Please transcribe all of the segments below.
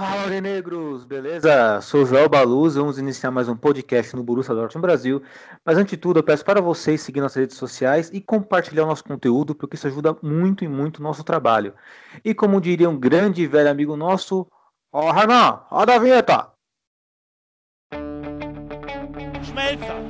Fala, Aurinegros! Beleza? Sou Joel Baluz, vamos iniciar mais um podcast no Borussia Dortmund Brasil. Mas antes de tudo, eu peço para vocês seguir nossas redes sociais e compartilhar o nosso conteúdo, porque isso ajuda muito e muito o nosso trabalho. E como diria um grande e velho amigo nosso, ó oh, Renan, roda a vinheta! Schmelzer,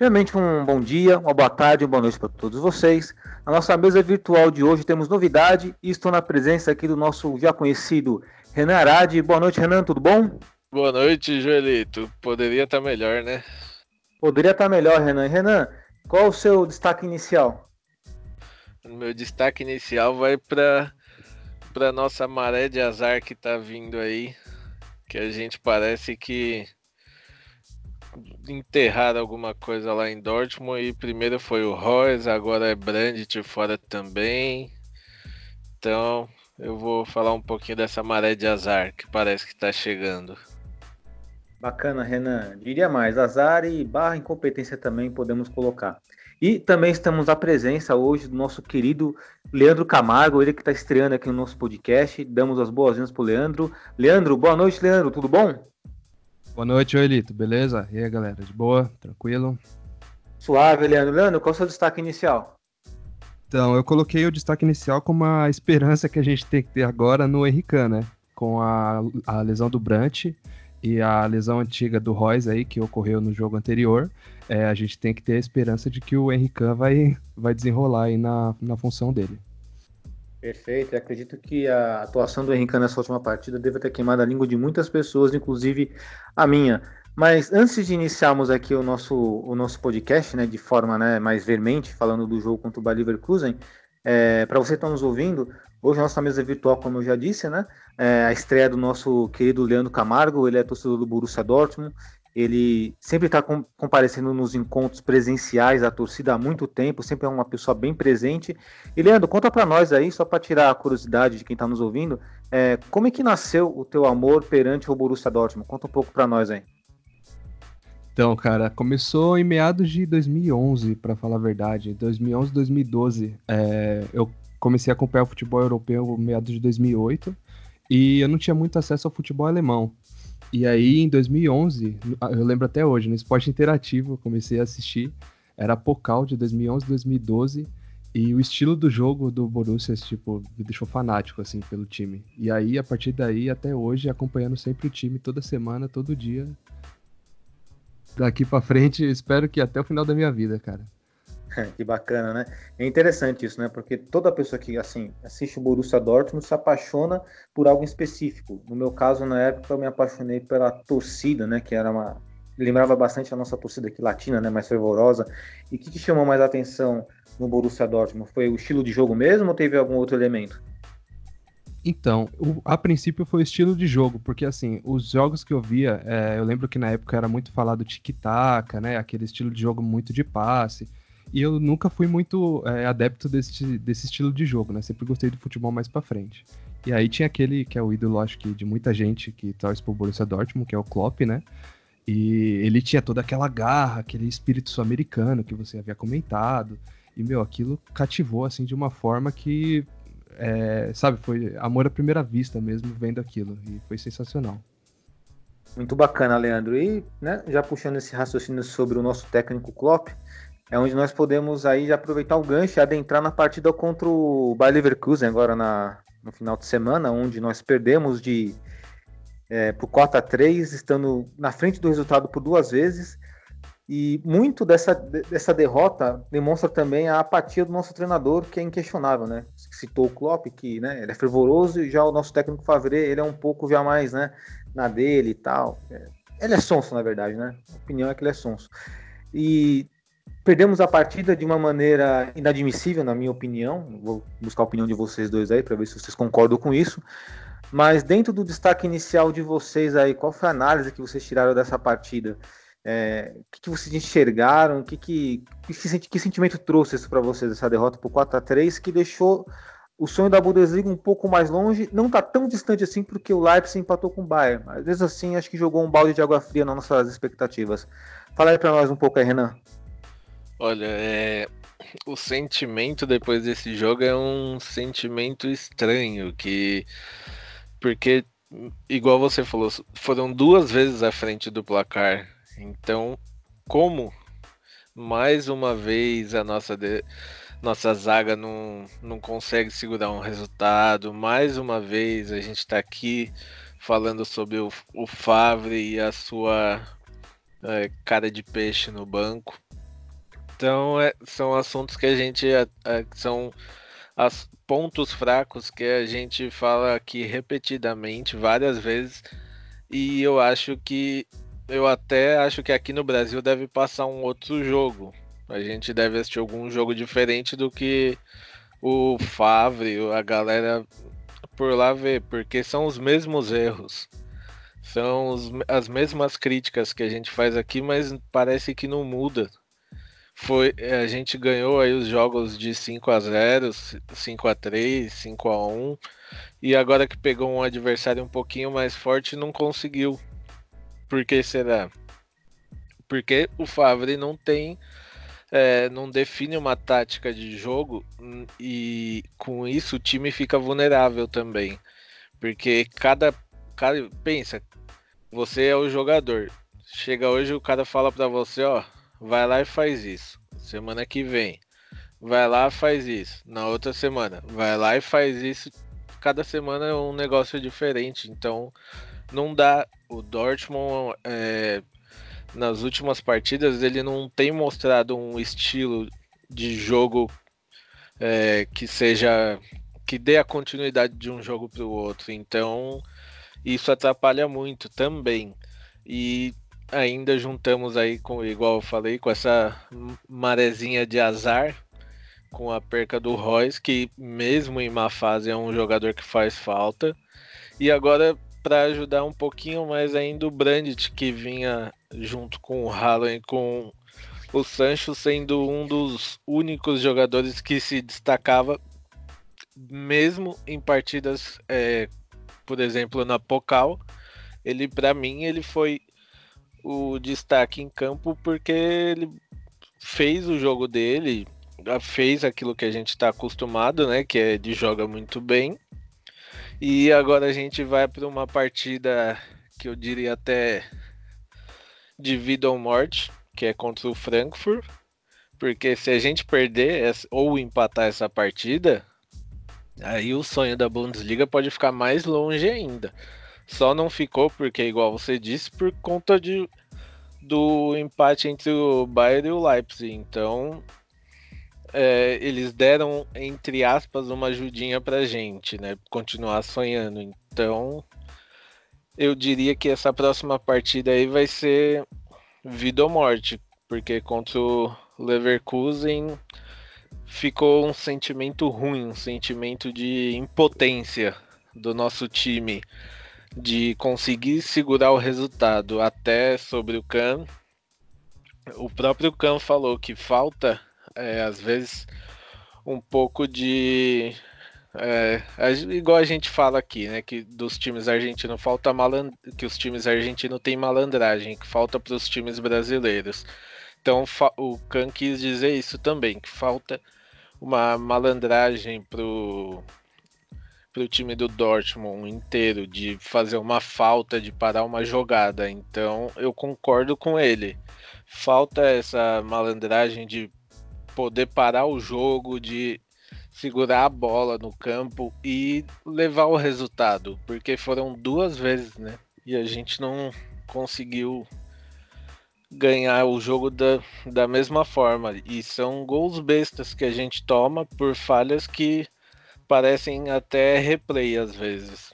Primeiramente, um bom dia, uma boa tarde, uma boa noite para todos vocês. Na nossa mesa virtual de hoje temos novidade e estou na presença aqui do nosso já conhecido Renan Arade. Boa noite, Renan, tudo bom? Boa noite, Joelito. Poderia estar melhor, né? Poderia estar melhor, Renan. Renan, qual o seu destaque inicial? Meu destaque inicial vai para para nossa maré de azar que tá vindo aí, que a gente parece que enterraram alguma coisa lá em Dortmund e primeiro foi o Royce, agora é Brandt fora também. Então, eu vou falar um pouquinho dessa maré de azar que parece que tá chegando. Bacana, Renan. Diria mais, azar e barra incompetência também podemos colocar. E também estamos à presença hoje do nosso querido Leandro Camargo, ele que está estreando aqui no nosso podcast. Damos as boas-vindas para o Leandro. Leandro, boa noite, Leandro, tudo bom? Boa noite, Joelito, beleza? E aí, galera, de boa? Tranquilo? Suave, Leandro. Leandro, qual é o seu destaque inicial? Então, eu coloquei o destaque inicial como a esperança que a gente tem que ter agora no Henrique, né? Com a, a lesão do Brant e a lesão antiga do Royce aí, que ocorreu no jogo anterior, é, a gente tem que ter a esperança de que o Henrique vai, vai desenrolar aí na, na função dele. Perfeito, eu acredito que a atuação do Henrique nessa última partida deve ter queimado a língua de muitas pessoas, inclusive a minha. Mas antes de iniciarmos aqui o nosso, o nosso podcast, né, de forma né, mais vermente, falando do jogo contra o Bayer Leverkusen, é, para você que está nos ouvindo, hoje a nossa mesa virtual, como eu já disse, né, é a estreia do nosso querido Leandro Camargo, ele é torcedor do Borussia Dortmund, ele sempre está com, comparecendo nos encontros presenciais da torcida há muito tempo, sempre é uma pessoa bem presente. E Leandro, conta para nós aí, só para tirar a curiosidade de quem está nos ouvindo, é, como é que nasceu o teu amor perante o Borussia Dortmund? Conta um pouco para nós aí. Então, cara, começou em meados de 2011, para falar a verdade. 2011, 2012. É, eu comecei a acompanhar o futebol europeu meados de 2008 e eu não tinha muito acesso ao futebol alemão. E aí, em 2011, eu lembro até hoje, no Esporte Interativo, eu comecei a assistir. Era Pocal de 2011, 2012. E o estilo do jogo do Borussia, tipo, me deixou fanático, assim, pelo time. E aí, a partir daí, até hoje, acompanhando sempre o time, toda semana, todo dia. Daqui pra frente, espero que até o final da minha vida, cara. Que bacana, né? É interessante isso, né? Porque toda pessoa que assim assiste o Borussia Dortmund se apaixona por algo específico. No meu caso, na época, eu me apaixonei pela torcida, né? Que era uma lembrava bastante a nossa torcida aqui latina, né? Mais fervorosa. E o que, que chamou mais atenção no Borussia Dortmund? Foi o estilo de jogo mesmo ou teve algum outro elemento? Então, a princípio foi o estilo de jogo, porque assim, os jogos que eu via, é, eu lembro que na época era muito falado tic-tac, né? Aquele estilo de jogo muito de passe. E eu nunca fui muito é, adepto desse, desse estilo de jogo, né? Sempre gostei do futebol mais pra frente. E aí tinha aquele que é o ídolo, acho que, de muita gente que torce pro Borussia Dortmund, que é o Klopp, né? E ele tinha toda aquela garra, aquele espírito sul-americano que você havia comentado. E, meu, aquilo cativou, assim, de uma forma que, é, sabe, foi amor à primeira vista mesmo, vendo aquilo. E foi sensacional. Muito bacana, Leandro. E, né, já puxando esse raciocínio sobre o nosso técnico Klopp, é onde nós podemos aí aproveitar o gancho e adentrar na partida contra o Bayer Leverkusen agora na, no final de semana, onde nós perdemos de é, por 4 a 3 estando na frente do resultado por duas vezes. E muito dessa, dessa derrota demonstra também a apatia do nosso treinador, que é inquestionável, né? Citou o Klopp, que né, ele é fervoroso, e já o nosso técnico Favre, ele é um pouco já mais né, na dele e tal. É, ele é sonso, na verdade, né? A opinião é que ele é sonso. E perdemos a partida de uma maneira inadmissível, na minha opinião. Vou buscar a opinião de vocês dois aí, para ver se vocês concordam com isso. Mas dentro do destaque inicial de vocês aí, qual foi a análise que vocês tiraram dessa partida? É, o que, que, vocês enxergaram? Que, que, que, que sentimento trouxe isso para vocês, essa derrota por 4 a 3 que deixou o sonho da Bundesliga um pouco mais longe? Não está tão distante assim, porque o Leipzig empatou com o Bayern. Mas, vezes assim, acho que jogou um balde de água fria nas nossas expectativas. Fala aí para nós um pouco aí, Renan. Olha, é... o sentimento depois desse jogo é um sentimento estranho, que porque, igual você falou, foram duas vezes à frente do placar. Então, como mais uma vez a nossa, de... nossa zaga não, não consegue segurar um resultado, mais uma vez a gente está aqui falando sobre o, o Favre e a sua é, cara de peixe no banco. Então, é, são assuntos que a gente é, é são as pontos fracos que a gente fala aqui repetidamente, várias vezes, e eu acho que eu até acho que aqui no Brasil deve passar um outro jogo. A gente deve assistir algum jogo diferente do que o Favre, a galera por lá vê, porque são os mesmos erros. São os, as mesmas críticas que a gente faz aqui, mas parece que não muda foi a gente ganhou aí os jogos de 5 a 0, 5 a 3, 5 a 1 e agora que pegou um adversário um pouquinho mais forte não conseguiu. Por que será? Porque o Favre não tem é, não define uma tática de jogo hum, e com isso o time fica vulnerável também. Porque cada cara pensa, você é o jogador. Chega hoje o cara fala para você, ó, vai lá e faz isso. Semana que vem, vai lá faz isso. Na outra semana, vai lá e faz isso. Cada semana é um negócio diferente. Então, não dá. O Dortmund, é, nas últimas partidas, ele não tem mostrado um estilo de jogo é, que seja. que dê a continuidade de um jogo para o outro. Então, isso atrapalha muito também. E ainda juntamos aí com, igual eu falei, com essa marezinha de azar, com a perca do Royce, que mesmo em má fase é um jogador que faz falta. E agora, para ajudar um pouquinho mais ainda, o Brandt, que vinha junto com o Haaland e com o Sancho, sendo um dos únicos jogadores que se destacava, mesmo em partidas, é, por exemplo, na Pocal. Ele, para mim, ele foi o destaque em campo porque ele fez o jogo dele, fez aquilo que a gente está acostumado, né? Que é de joga muito bem. E agora a gente vai para uma partida que eu diria até de vida ou morte, que é contra o Frankfurt. Porque se a gente perder ou empatar essa partida, aí o sonho da Bundesliga pode ficar mais longe ainda. Só não ficou porque, igual você disse, por conta de, do empate entre o Bayern e o Leipzig. Então, é, eles deram, entre aspas, uma ajudinha pra gente, né? Continuar sonhando. Então, eu diria que essa próxima partida aí vai ser vida ou morte, porque contra o Leverkusen ficou um sentimento ruim, um sentimento de impotência do nosso time de conseguir segurar o resultado até sobre o Khan. O próprio Khan falou que falta, é, às vezes, um pouco de. É, igual a gente fala aqui, né? Que dos times argentinos falta maland... que os times argentinos têm malandragem, que falta para os times brasileiros. Então o Khan quis dizer isso também, que falta uma malandragem pro para o time do Dortmund inteiro de fazer uma falta, de parar uma jogada. Então eu concordo com ele. Falta essa malandragem de poder parar o jogo, de segurar a bola no campo e levar o resultado, porque foram duas vezes, né? e a gente não conseguiu ganhar o jogo da, da mesma forma. E são gols bestas que a gente toma por falhas que parecem até replay às vezes.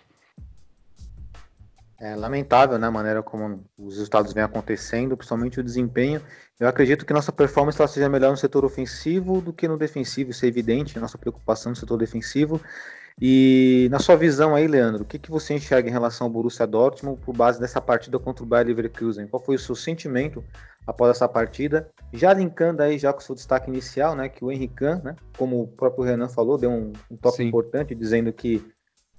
É lamentável, né, a maneira como os resultados vêm acontecendo, principalmente o desempenho. Eu acredito que nossa performance ela seja melhor no setor ofensivo do que no defensivo, isso é evidente, nossa preocupação no setor defensivo. E na sua visão aí, Leandro, o que, que você enxerga em relação ao Borussia Dortmund por base dessa partida contra o Bayer Leverkusen? Qual foi o seu sentimento após essa partida? Já linkando aí já com o seu destaque inicial, né, que o Henrique, né, como o próprio Renan falou, deu um, um toque Sim. importante dizendo que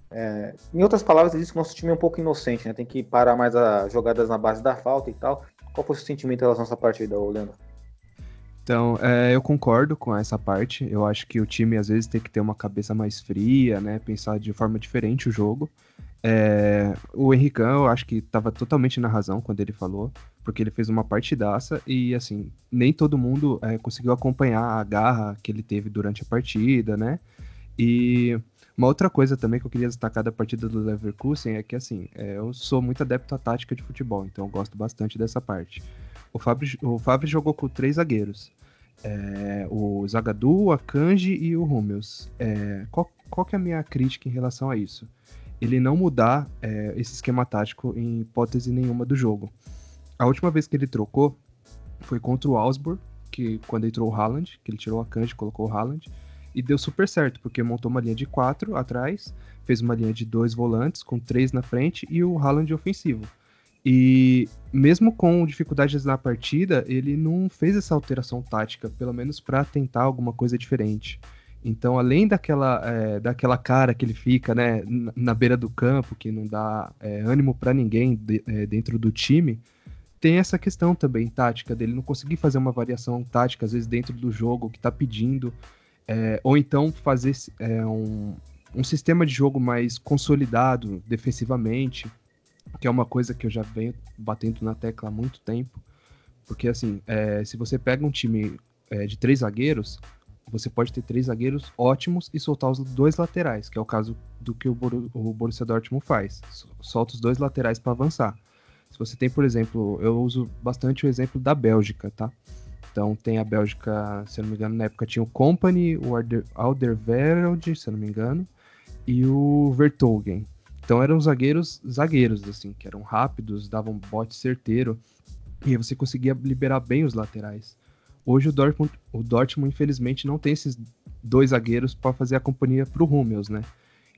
é, em outras palavras, ele disse que o nosso time é um pouco inocente, né? Tem que parar mais as jogadas na base da falta e tal. Qual foi o seu sentimento em relação a essa partida, Leandro? Então, é, eu concordo com essa parte. Eu acho que o time às vezes tem que ter uma cabeça mais fria, né? Pensar de forma diferente o jogo. É, o Henrique, eu acho que estava totalmente na razão quando ele falou, porque ele fez uma partidaça e, assim, nem todo mundo é, conseguiu acompanhar a garra que ele teve durante a partida, né? E uma outra coisa também que eu queria destacar da partida do Leverkusen é que, assim, é, eu sou muito adepto à tática de futebol, então eu gosto bastante dessa parte. O Fábio, o Fábio jogou com três zagueiros. É, o Zagadou, a Kanji e o Hummels. É, qual, qual que é a minha crítica em relação a isso? Ele não mudar é, esse esquema tático em hipótese nenhuma do jogo. A última vez que ele trocou foi contra o Augsburg, que quando entrou o Haaland, que ele tirou a Kanji e colocou o Haaland, e deu super certo, porque montou uma linha de quatro atrás, fez uma linha de dois volantes, com três na frente, e o Haaland ofensivo. E mesmo com dificuldades na partida, ele não fez essa alteração tática, pelo menos para tentar alguma coisa diferente. Então, além daquela, é, daquela cara que ele fica né, na beira do campo, que não dá é, ânimo para ninguém de, é, dentro do time, tem essa questão também tática dele não conseguir fazer uma variação tática, às vezes dentro do jogo, que está pedindo. É, ou então fazer é, um, um sistema de jogo mais consolidado defensivamente, que é uma coisa que eu já venho batendo na tecla há muito tempo. Porque, assim, é, se você pega um time de três zagueiros, você pode ter três zagueiros ótimos e soltar os dois laterais, que é o caso do que o, Bor o Borussia Dortmund faz. Solta os dois laterais para avançar. Se você tem, por exemplo, eu uso bastante o exemplo da Bélgica, tá? Então tem a Bélgica, se eu não me engano, na época tinha o Company, o Alderweireld, se eu não me engano, e o Vertogen. Então eram zagueiros, zagueiros, assim, que eram rápidos, davam bote certeiro, e você conseguia liberar bem os laterais. Hoje o Dortmund, o Dortmund infelizmente, não tem esses dois zagueiros para fazer a companhia para o Hummels, né?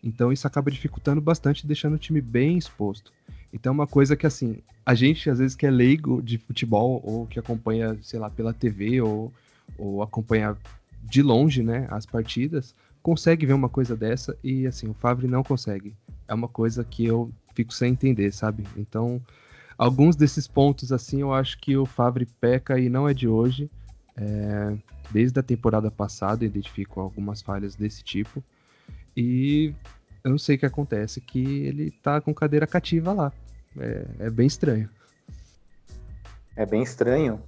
Então isso acaba dificultando bastante, deixando o time bem exposto. Então, é uma coisa que, assim, a gente, às vezes, que é leigo de futebol, ou que acompanha, sei lá, pela TV, ou, ou acompanha de longe, né, as partidas, consegue ver uma coisa dessa e, assim, o Favre não consegue. É uma coisa que eu fico sem entender, sabe? Então, alguns desses pontos, assim, eu acho que o Favre peca e não é de hoje. É, desde a temporada passada, identifico algumas falhas desse tipo. E eu não sei o que acontece, que ele tá com cadeira cativa lá. É, é bem estranho. É bem estranho.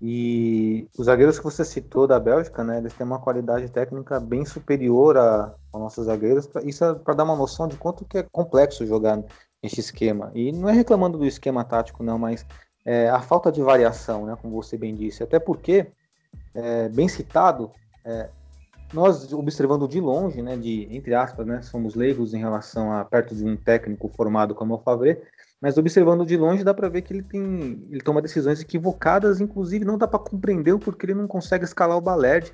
E os zagueiros que você citou da Bélgica, né, eles têm uma qualidade técnica bem superior a, aos nossos zagueiros. Isso é para dar uma noção de quanto que é complexo jogar nesse esquema. E não é reclamando do esquema tático, não, mas é, a falta de variação, né, como você bem disse. Até porque, é, bem citado, é, nós observando de longe, né, de entre aspas, né, somos leigos em relação a perto de um técnico formado como o Favre, mas observando de longe dá para ver que ele tem, ele toma decisões equivocadas, inclusive não dá para compreender o porquê ele não consegue escalar o Balerd,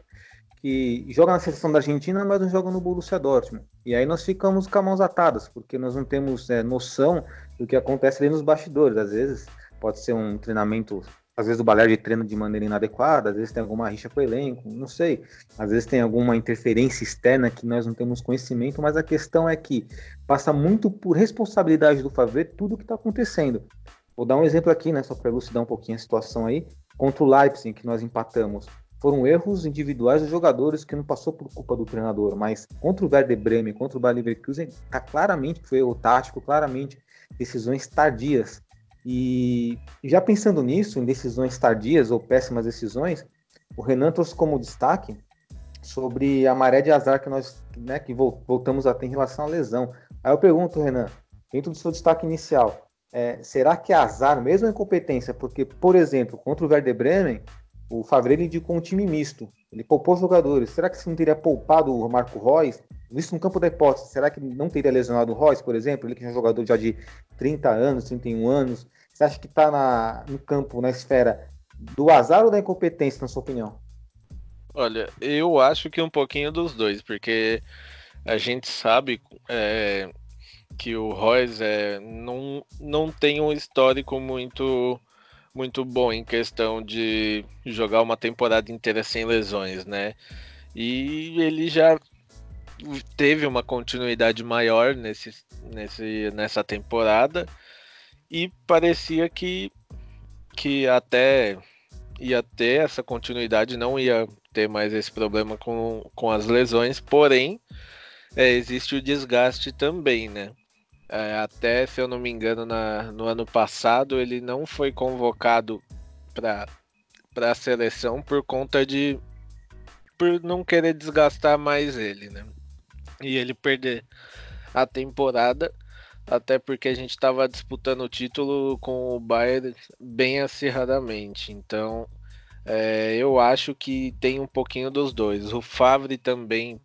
que joga na seleção da Argentina, mas não joga no Borussia Dortmund. E aí nós ficamos com as mãos atadas, porque nós não temos é, noção do que acontece ali nos bastidores. Às vezes pode ser um treinamento às vezes o Balerdi treina de maneira inadequada, às vezes tem alguma rixa com o elenco, não sei. Às vezes tem alguma interferência externa que nós não temos conhecimento, mas a questão é que passa muito por responsabilidade do Favre tudo o que está acontecendo. Vou dar um exemplo aqui, né, só para elucidar um pouquinho a situação aí. Contra o Leipzig, que nós empatamos, foram erros individuais dos jogadores que não passou por culpa do treinador, mas contra o Werder Bremen, contra o Bayer Leverkusen, tá claramente que foi erro tático, claramente decisões tardias e já pensando nisso, em decisões tardias ou péssimas decisões, o Renan trouxe como destaque sobre a maré de azar que nós né, que voltamos a ter em relação à lesão. Aí eu pergunto, Renan, dentro do seu destaque inicial, é, será que é azar mesmo ou incompetência? Porque, por exemplo, contra o Werder Bremen, o Favre indicou um time misto. Ele poupou jogadores. Será que se não teria poupado o Marco Reus? Isso no campo da hipótese, será que não teria lesionado o Reus, por exemplo? Ele que é um jogador já de 30 anos, 31 anos. Você acha que está no campo, na esfera do azar ou da incompetência, na sua opinião? Olha, eu acho que um pouquinho dos dois, porque a gente sabe é, que o Royce é, não, não tem um histórico muito muito bom em questão de jogar uma temporada inteira sem lesões, né? E ele já teve uma continuidade maior nesse, nesse, nessa temporada e parecia que, que até ia ter essa continuidade, não ia ter mais esse problema com, com as lesões, porém é, existe o desgaste também, né? É, até, se eu não me engano, na, no ano passado ele não foi convocado para a seleção por conta de por não querer desgastar mais ele, né? E ele perder a temporada, até porque a gente estava disputando o título com o Bayern bem acirradamente. Então, é, eu acho que tem um pouquinho dos dois. O Favre também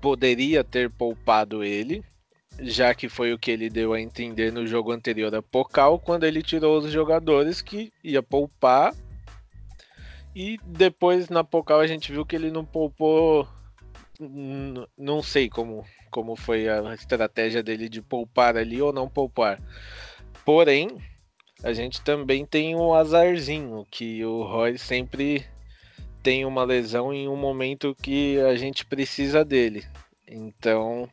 poderia ter poupado ele, já que foi o que ele deu a entender no jogo anterior a Pocal, quando ele tirou os jogadores que ia poupar. E depois na Pocal a gente viu que ele não poupou. Não sei como, como foi a estratégia dele de poupar ali ou não poupar. Porém, a gente também tem o azarzinho, que o Roy sempre tem uma lesão em um momento que a gente precisa dele. Então,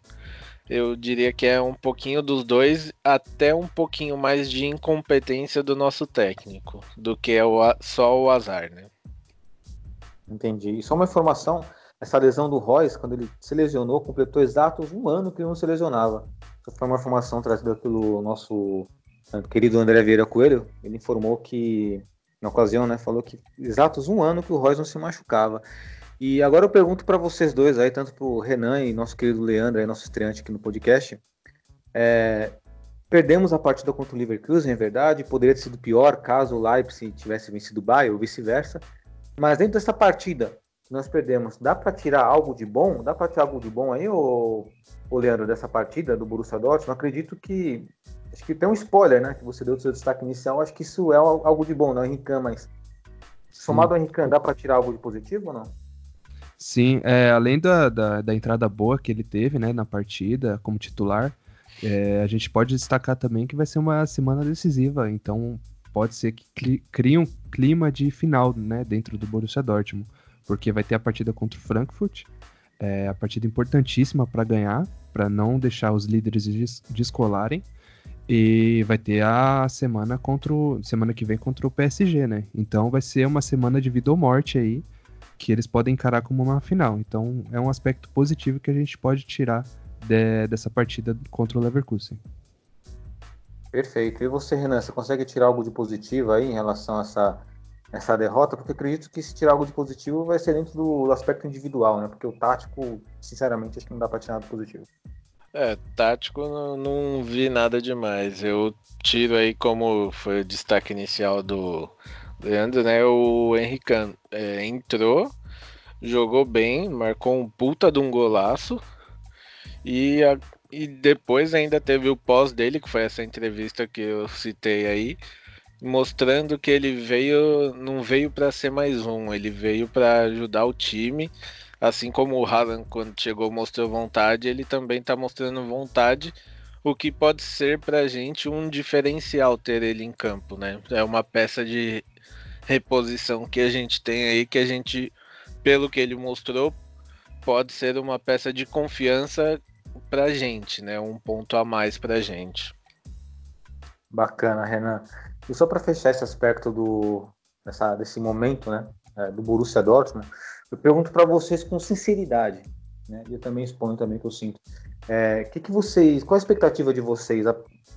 eu diria que é um pouquinho dos dois, até um pouquinho mais de incompetência do nosso técnico, do que é o, só o azar, né? Entendi. E só uma informação, essa lesão do Royce, quando ele se lesionou, completou exatos um ano que ele não se lesionava. Essa foi uma informação trazida pelo nosso querido André Vieira Coelho. Ele informou que, na ocasião, né, falou que exatos um ano que o Royce não se machucava. E agora eu pergunto para vocês dois aí, tanto para o Renan e nosso querido Leandro, aí, nosso estreante aqui no podcast. É, perdemos a partida contra o Leverkusen, é verdade. Poderia ter sido pior caso o Leipzig tivesse vencido o Bayern ou vice-versa. Mas dentro dessa partida nós perdemos, dá para tirar algo de bom? Dá para tirar algo de bom aí, ô, ô Leandro, dessa partida do Borussia Dortmund? Eu acredito que acho que tem um spoiler, né? Que você deu do seu destaque inicial. Acho que isso é algo de bom, não, Henrique, mas somado ao Henrique, dá para tirar algo de positivo ou não? Sim, é, além da, da, da, entrada boa que ele teve né, na partida como titular, é, a gente pode destacar também que vai ser uma semana decisiva, então pode ser que crie um clima de final né, dentro do Borussia Dortmund, porque vai ter a partida contra o Frankfurt, é a partida importantíssima para ganhar, para não deixar os líderes des descolarem, e vai ter a semana contra o, semana que vem contra o PSG, né? Então vai ser uma semana de vida ou morte aí que eles podem encarar como uma final. Então é um aspecto positivo que a gente pode tirar de, dessa partida contra o Leverkusen. Perfeito. E você, Renan, você consegue tirar algo de positivo aí em relação a essa, essa derrota? Porque acredito que se tirar algo de positivo vai ser dentro do aspecto individual, né? Porque o tático, sinceramente, acho que não dá para tirar nada positivo. É, tático não, não vi nada demais. Eu tiro aí como foi o destaque inicial do, Leandro, né? O Henrique é, entrou, jogou bem, marcou um puta de um golaço. E, a, e depois ainda teve o pós dele, que foi essa entrevista que eu citei aí, mostrando que ele veio, não veio para ser mais um, ele veio para ajudar o time. Assim como o Haaland, quando chegou, mostrou vontade, ele também está mostrando vontade o que pode ser para a gente um diferencial ter ele em campo, né? É uma peça de reposição que a gente tem aí, que a gente, pelo que ele mostrou, pode ser uma peça de confiança pra gente, né? Um ponto a mais pra gente. Bacana, Renan. E só para fechar esse aspecto do dessa, desse momento, né, é, do Borussia Dortmund, eu pergunto para vocês com sinceridade, né? E eu também exponho também que eu sinto. É, que que vocês, qual a expectativa de vocês a,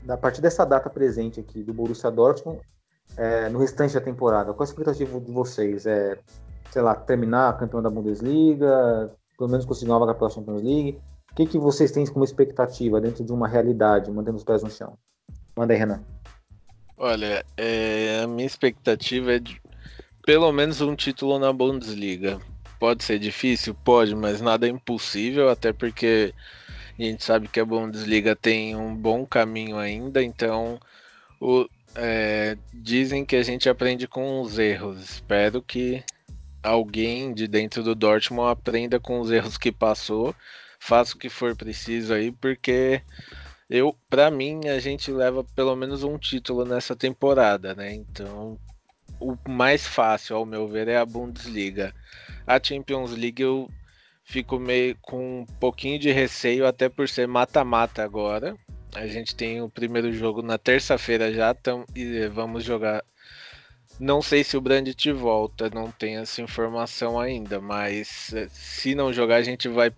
a partir dessa data presente aqui do Borussia Dortmund é, no restante da temporada? Qual a expectativa de vocês? É, sei lá, terminar campeão da Bundesliga, pelo menos conseguir uma vaga pela Champions League? O que, que vocês têm como expectativa dentro de uma realidade, mantendo os pés no chão? Manda aí, Renan. Olha, é, a minha expectativa é de pelo menos um título na Bundesliga. Pode ser difícil? Pode, mas nada é impossível, até porque a gente sabe que a Bundesliga tem um bom caminho ainda, então o, é, dizem que a gente aprende com os erros. Espero que alguém de dentro do Dortmund aprenda com os erros que passou, faça o que for preciso aí, porque eu, para mim, a gente leva pelo menos um título nessa temporada, né? Então, o mais fácil, ao meu ver, é a Bundesliga. A Champions League eu fico meio com um pouquinho de receio, até por ser mata-mata agora. A gente tem o primeiro jogo na terça-feira já, tam, e vamos jogar. Não sei se o Brandt volta, não tenho essa informação ainda, mas eh, se não jogar, a gente vai,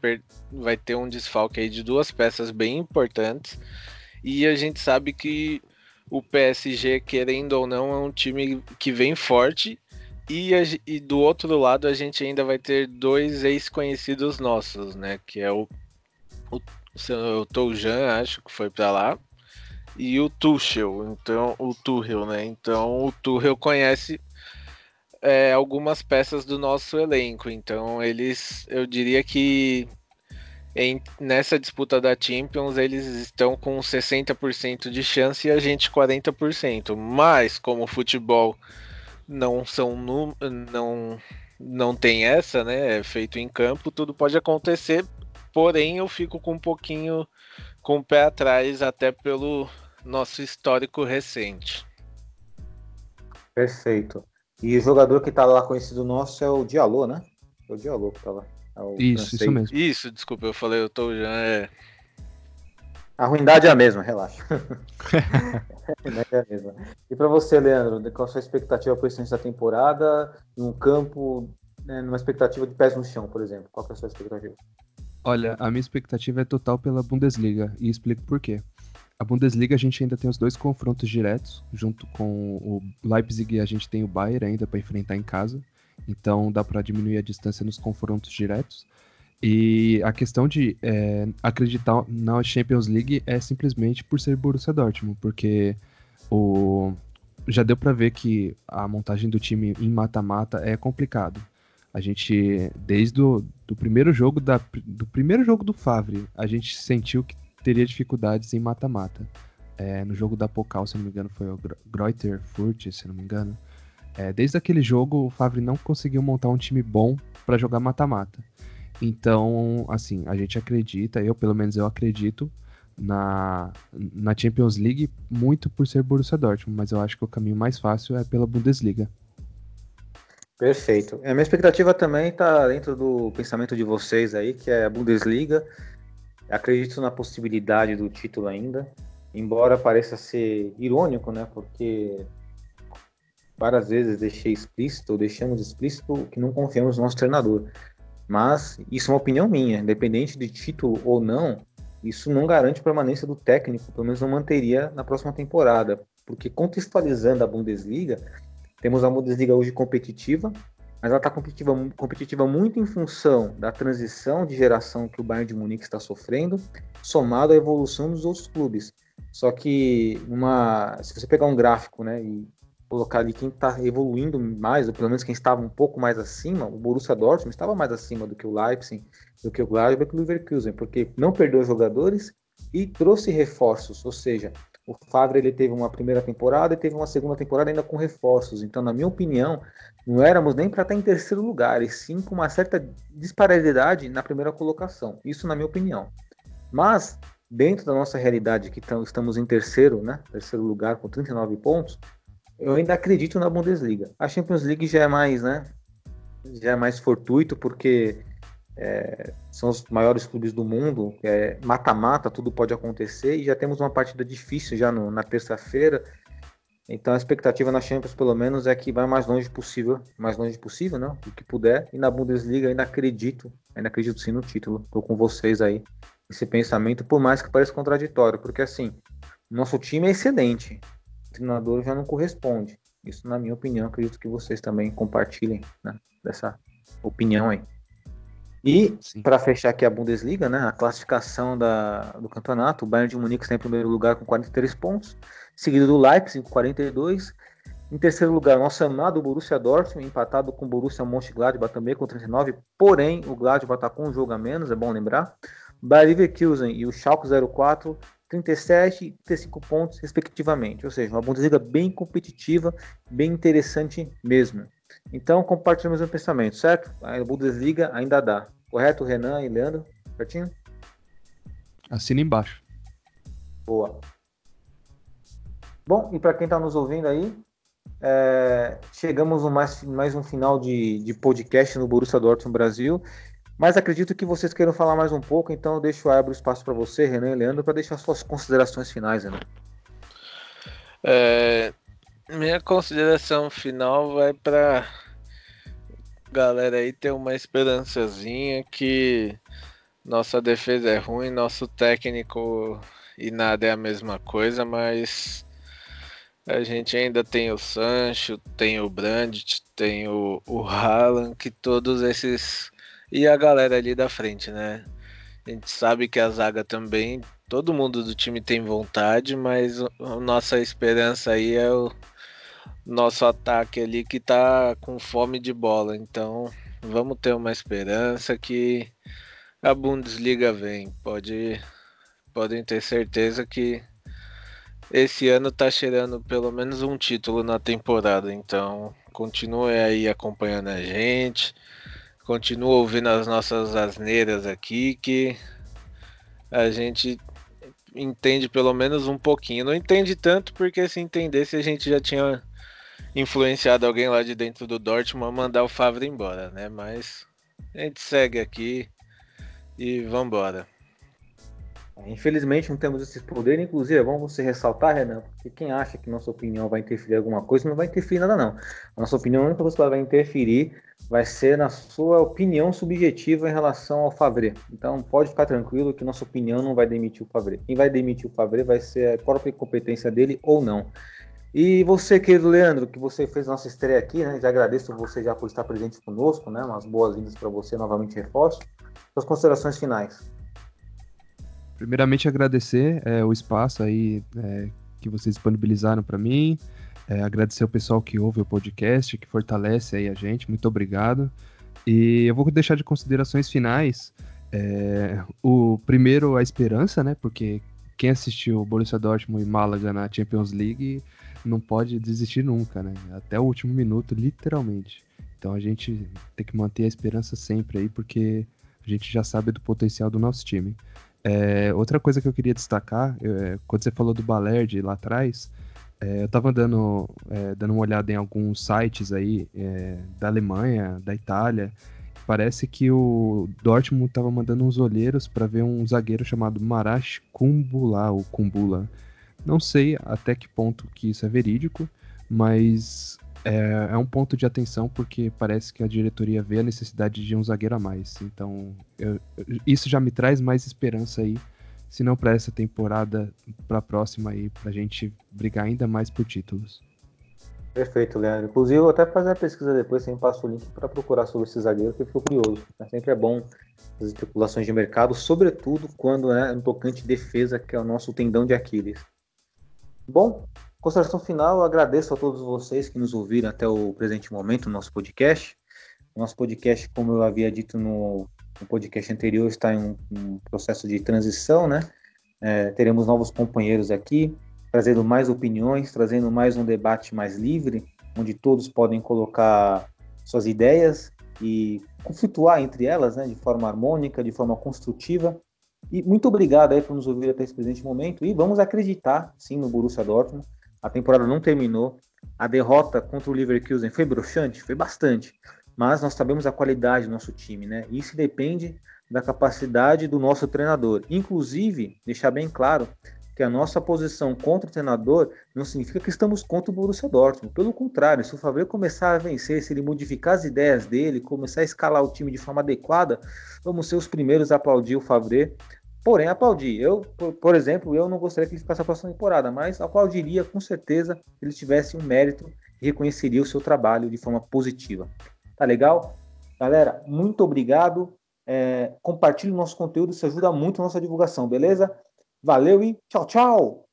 vai ter um desfalque aí de duas peças bem importantes. E a gente sabe que o PSG, querendo ou não, é um time que vem forte. E, a... e do outro lado, a gente ainda vai ter dois ex-conhecidos nossos, né? Que é o, o, o Toujan, acho que foi para lá, e o Tuchel, então o Tuchel, né? Então o Tuchel conhece é, algumas peças do nosso elenco, então eles, eu diria que em, nessa disputa da Champions eles estão com 60% de chance e a gente 40%. Mas como o futebol não são não não tem essa, né? É feito em campo, tudo pode acontecer. Porém, eu fico com um pouquinho com o pé atrás, até pelo nosso histórico recente. Perfeito. E o jogador que tá lá conhecido nosso é o Diallo, né? É o Diallo que tá lá. É isso, francês. isso mesmo. Isso, desculpa, eu falei, eu tô já é. A ruindade é a mesma, relaxa. a ruindade é a mesma. E para você, Leandro, qual a sua expectativa para o restante da temporada? Num campo, né, numa expectativa de pés no chão, por exemplo? Qual é a sua expectativa? Olha, a minha expectativa é total pela Bundesliga e explico por quê. A Bundesliga a gente ainda tem os dois confrontos diretos, junto com o Leipzig a gente tem o Bayern ainda para enfrentar em casa. Então dá para diminuir a distância nos confrontos diretos. E a questão de é, acreditar na Champions League é simplesmente por ser Borussia Dortmund, porque o já deu para ver que a montagem do time em mata-mata é complicado. A gente, desde o do primeiro jogo da, do primeiro jogo do Favre, a gente sentiu que teria dificuldades em mata-mata. É, no jogo da Pokal, se não me engano, foi o Greuter Furt, se não me engano. É, desde aquele jogo, o Favre não conseguiu montar um time bom para jogar mata-mata. Então, assim, a gente acredita, eu pelo menos eu acredito na, na Champions League muito por ser Borussia Dortmund, mas eu acho que o caminho mais fácil é pela Bundesliga. Perfeito. A minha expectativa também está dentro do pensamento de vocês aí, que é a Bundesliga. Acredito na possibilidade do título ainda, embora pareça ser irônico, né? Porque várias vezes deixei explícito, ou deixamos explícito que não confiamos no nosso treinador. Mas isso é uma opinião minha, independente de título ou não, isso não garante permanência do técnico, pelo menos não manteria na próxima temporada. Porque contextualizando a Bundesliga, temos a Bundesliga hoje competitiva, mas ela está competitiva, competitiva muito em função da transição de geração que o Bayern de Munique está sofrendo, somado à evolução dos outros clubes. Só que uma, se você pegar um gráfico, né, e colocar ali quem está evoluindo mais, ou pelo menos quem estava um pouco mais acima, o Borussia Dortmund estava mais acima do que o Leipzig, do que o Gladbach e o Leverkusen, porque não perdeu jogadores e trouxe reforços, ou seja, o Favre ele teve uma primeira temporada e teve uma segunda temporada ainda com reforços. Então, na minha opinião, não éramos nem para estar em terceiro lugar, e sim com uma certa disparidade na primeira colocação. Isso na minha opinião. Mas, dentro da nossa realidade, que estamos em terceiro, né? Terceiro lugar com 39 pontos, eu ainda acredito na Bundesliga. A Champions League já é mais, né? Já é mais fortuito, porque é, são os maiores clubes do mundo, é mata-mata, tudo pode acontecer, e já temos uma partida difícil já no, na terça-feira. Então a expectativa na Champions, pelo menos, é que vai mais longe possível, mais longe possível, não? O que puder. E na Bundesliga ainda acredito, ainda acredito sim no título. Estou com vocês aí esse pensamento, por mais que pareça contraditório, porque assim, nosso time é excelente, o treinador já não corresponde. Isso, na minha opinião, acredito que vocês também compartilhem né, dessa opinião aí. E para fechar aqui a Bundesliga, né, a classificação da, do campeonato, o Bayern de Munique está em primeiro lugar com 43 pontos, seguido do Leipzig com 42. Em terceiro lugar, nosso amado Borussia Dortmund, empatado com o Borussia Mönchengladbach também com 39, porém o Gladbach está com um jogo a menos, é bom lembrar. Bayer Leverkusen e o Schalke 04, 37 e 35 pontos respectivamente, ou seja, uma Bundesliga bem competitiva, bem interessante mesmo. Então, compartilhamos o pensamento, certo? A Bundesliga ainda dá. Correto, Renan e Leandro? Certinho? Assina embaixo. Boa. Bom, e para quem está nos ouvindo aí, é, chegamos no mais, mais um final de, de podcast no Borussia Dortmund Brasil. Mas acredito que vocês queiram falar mais um pouco, então eu deixo abro o espaço para você, Renan e Leandro, para deixar suas considerações finais, Renan. É, minha consideração final vai para galera aí ter uma esperançazinha que nossa defesa é ruim, nosso técnico e nada é a mesma coisa, mas a gente ainda tem o Sancho, tem o Brandt, tem o, o Haaland, que todos esses. E a galera ali da frente, né? A gente sabe que a zaga também, todo mundo do time tem vontade, mas a nossa esperança aí é o nosso ataque ali que tá com fome de bola. Então vamos ter uma esperança que a Bundesliga vem. Pode, podem ter certeza que esse ano tá cheirando pelo menos um título na temporada. Então continue aí acompanhando a gente. Continue ouvindo as nossas asneiras aqui que a gente entende pelo menos um pouquinho. Não entende tanto porque se entendesse a gente já tinha influenciado alguém lá de dentro do Dortmund a mandar o Favre embora, né? Mas a gente segue aqui e vambora. Infelizmente não temos esse poder, inclusive é bom você ressaltar, Renan, porque quem acha que nossa opinião vai interferir em alguma coisa não vai interferir nada não. Nossa opinião, a única coisa que vai interferir vai ser na sua opinião subjetiva em relação ao Favre. Então pode ficar tranquilo que nossa opinião não vai demitir o Favre. Quem vai demitir o Favre vai ser a própria competência dele ou não. E você, querido Leandro, que você fez nossa estreia aqui, né? Já agradeço você já por estar presente conosco, né? Umas boas-vindas para você, novamente reforço. Suas considerações finais. Primeiramente agradecer é, o espaço aí é, que vocês disponibilizaram para mim, é, agradecer o pessoal que ouve o podcast, que fortalece aí a gente, muito obrigado. E eu vou deixar de considerações finais. É, o primeiro, a esperança, né? Porque quem assistiu Borussia Dortmund e Málaga na Champions League não pode desistir nunca, né? Até o último minuto, literalmente. Então a gente tem que manter a esperança sempre aí, porque a gente já sabe do potencial do nosso time. É, outra coisa que eu queria destacar, é, quando você falou do Balerdi lá atrás, é, eu estava dando, é, dando uma olhada em alguns sites aí é, da Alemanha, da Itália. Parece que o Dortmund estava mandando uns olheiros para ver um zagueiro chamado Marash Kumbula, ou Kumbula. Não sei até que ponto que isso é verídico, mas é, é, um ponto de atenção porque parece que a diretoria vê a necessidade de um zagueiro a mais. Então, eu, isso já me traz mais esperança aí, se não para essa temporada, para a próxima aí, para a gente brigar ainda mais por títulos. Perfeito, Leandro. Inclusive, eu vou até fazer a pesquisa depois, sem passo o link para procurar sobre esse zagueiro, que eu fico curioso. É sempre é bom as especulações de mercado, sobretudo quando é um tocante defesa, que é o nosso tendão de Aquiles. Bom, consideração final, agradeço a todos vocês que nos ouviram até o presente momento no nosso podcast. Nosso podcast, como eu havia dito no, no podcast anterior, está em um, um, processo de transição, né? É, teremos novos companheiros aqui, trazendo mais opiniões, trazendo mais um debate mais livre, onde todos podem colocar suas ideias e conflituar entre elas, né, de forma harmônica, de forma construtiva. E muito obrigado aí por nos ouvir até esse presente momento. E vamos acreditar, sim, no Borussia Dortmund. A temporada não terminou. A derrota contra o Leverkusen foi broxante? Foi bastante. Mas nós sabemos a qualidade do nosso time, né? Isso depende da capacidade do nosso treinador. Inclusive, deixar bem claro que a nossa posição contra o treinador não significa que estamos contra o Borussia Dortmund. Pelo contrário, se o Favre começar a vencer, se ele modificar as ideias dele, começar a escalar o time de forma adequada, vamos ser os primeiros a aplaudir o Favre Porém, aplaudir. Eu, por, por, exemplo, eu não gostaria que ele ficasse a próxima temporada, mas aplaudiria com certeza se ele tivesse um mérito e reconheceria o seu trabalho de forma positiva. Tá legal? Galera, muito obrigado. É, compartilhe o nosso conteúdo, isso ajuda muito a nossa divulgação, beleza? Valeu e tchau, tchau!